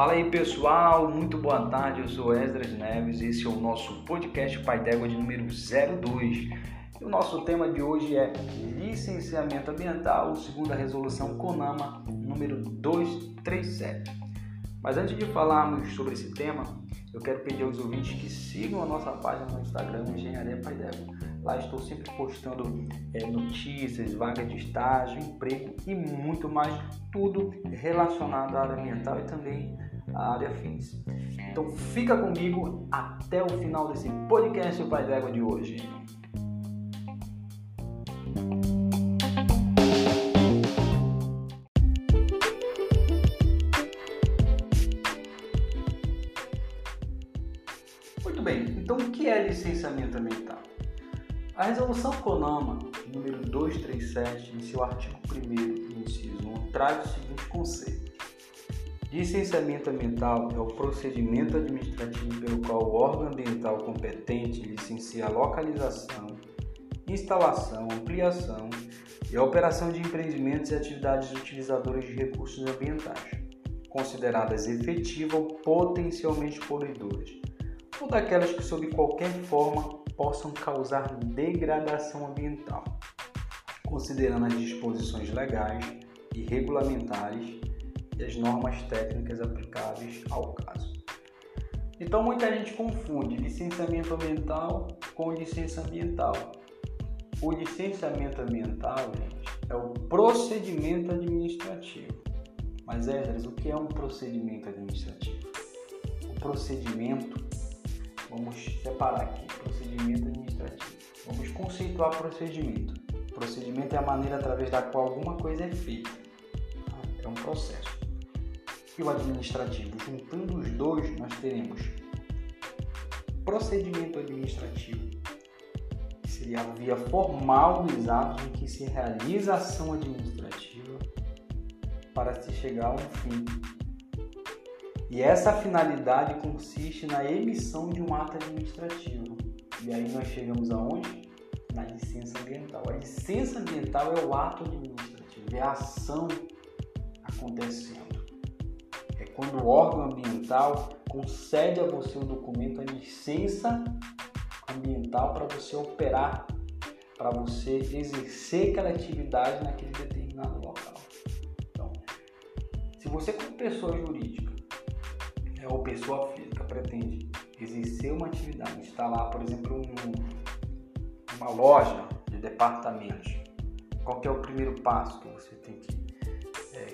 Fala aí pessoal, muito boa tarde, eu sou Esdras Neves, esse é o nosso podcast Pai d'Égua de número 02. E o nosso tema de hoje é licenciamento ambiental, segundo a resolução CONAMA número 237. Mas antes de falarmos sobre esse tema, eu quero pedir aos ouvintes que sigam a nossa página no Instagram, Engenharia Pai d'Égua. Lá estou sempre postando é, notícias, vagas de estágio, emprego e muito mais, tudo relacionado à área ambiental e também à área fins. Então fica comigo até o final desse podcast Pai d'Égua de hoje. Muito bem, então o que é licenciamento ambiental? A resolução CONAMA, número 237, em seu artigo 1 inciso 1, traz o seguinte conceito. Licenciamento ambiental é o procedimento administrativo pelo qual o órgão ambiental competente licencia a localização, instalação, ampliação e a operação de empreendimentos e atividades utilizadoras de recursos ambientais, consideradas efetivas ou potencialmente poluidoras, ou daquelas que, sob qualquer forma, possam causar degradação ambiental, considerando as disposições legais e regulamentares e as normas técnicas aplicáveis ao caso. Então muita gente confunde licenciamento ambiental com licença ambiental. O licenciamento ambiental, gente, é o procedimento administrativo. Mas, Esdras, o que é um procedimento administrativo? O procedimento Vamos separar aqui procedimento administrativo. Vamos conceituar procedimento. Procedimento é a maneira através da qual alguma coisa é feita. É um processo. E o administrativo, juntando os dois, nós teremos procedimento administrativo, que seria a via formal dos atos em que se realiza ação administrativa para se chegar a um fim e essa finalidade consiste na emissão de um ato administrativo. E aí nós chegamos aonde? Na licença ambiental. A licença ambiental é o ato administrativo, é a ação acontecendo. É quando o órgão ambiental concede a você o documento, a licença ambiental para você operar, para você exercer aquela atividade naquele determinado local. Então, se você como pessoa jurídica ou pessoa física pretende exercer uma atividade, instalar, por exemplo, um, uma loja de departamentos, qual é o primeiro passo que você tem que é,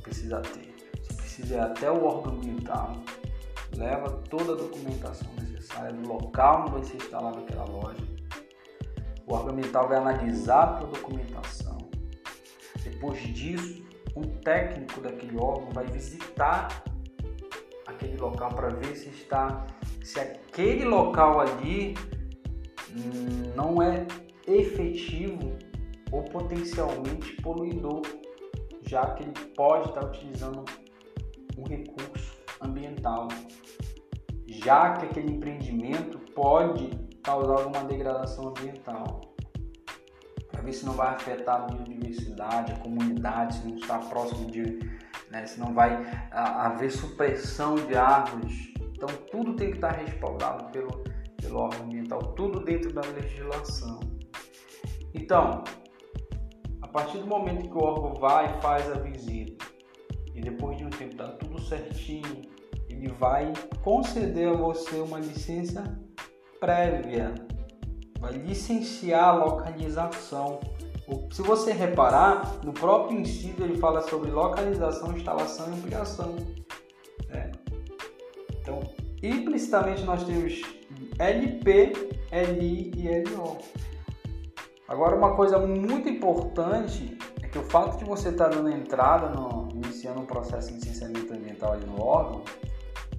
precisa ter? Você precisa ir até o órgão ambiental, leva toda a documentação necessária do local onde vai ser instalada aquela loja. O órgão ambiental vai analisar a tua documentação. Depois disso, um técnico daquele órgão vai visitar aquele local para ver se está se aquele local ali hum, não é efetivo ou potencialmente poluidor, já que ele pode estar utilizando um recurso ambiental, já que aquele empreendimento pode causar alguma degradação ambiental, para ver se não vai afetar a biodiversidade, a comunidade, se não está próximo de né? senão vai haver supressão de árvores. Então tudo tem que estar respaldado pelo, pelo órgão ambiental, tudo dentro da legislação. Então, a partir do momento que o órgão vai e faz a visita, e depois de um tempo está tudo certinho, ele vai conceder a você uma licença prévia, vai licenciar a localização se você reparar, no próprio inciso ele fala sobre localização, instalação e ampliação. Né? Então, implicitamente nós temos LP, LI e LO. Agora, uma coisa muito importante é que o fato de você estar dando entrada, no, iniciando um processo de licenciamento ambiental ali no órgão,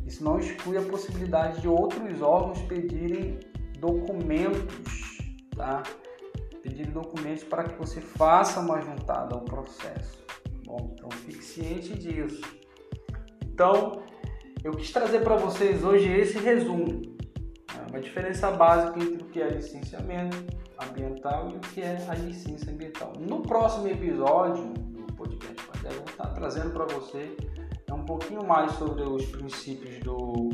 isso não exclui a possibilidade de outros órgãos pedirem documentos, tá? Pedir documentos para que você faça uma juntada ao processo. Bom, então fique ciente disso. Então, eu quis trazer para vocês hoje esse resumo. Né? uma diferença básica entre o que é licenciamento ambiental e o que é a licença ambiental. No próximo episódio do podcast eu vou estar trazendo para você um pouquinho mais sobre os princípios do,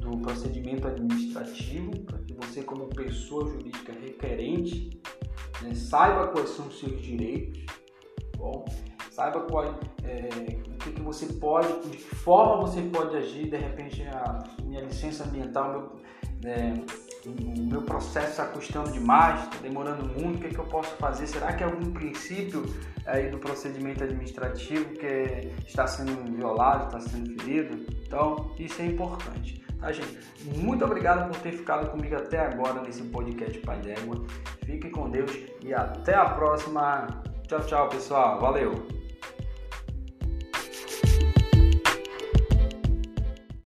do procedimento administrativo, para que você, como pessoa jurídica requerente, né, saiba quais são os seus direitos, bom? saiba qual, é, o que, que, você pode, de que forma você pode agir, de repente a minha licença ambiental, meu, é, o meu processo está custando demais, está demorando muito, o que, que eu posso fazer? Será que é algum princípio aí do procedimento administrativo que é, está sendo violado, está sendo ferido? Então, isso é importante. Tá, gente? Muito obrigado por ter ficado comigo até agora nesse podcast Pai d'Égua. Fique com Deus e até a próxima. Tchau, tchau, pessoal. Valeu!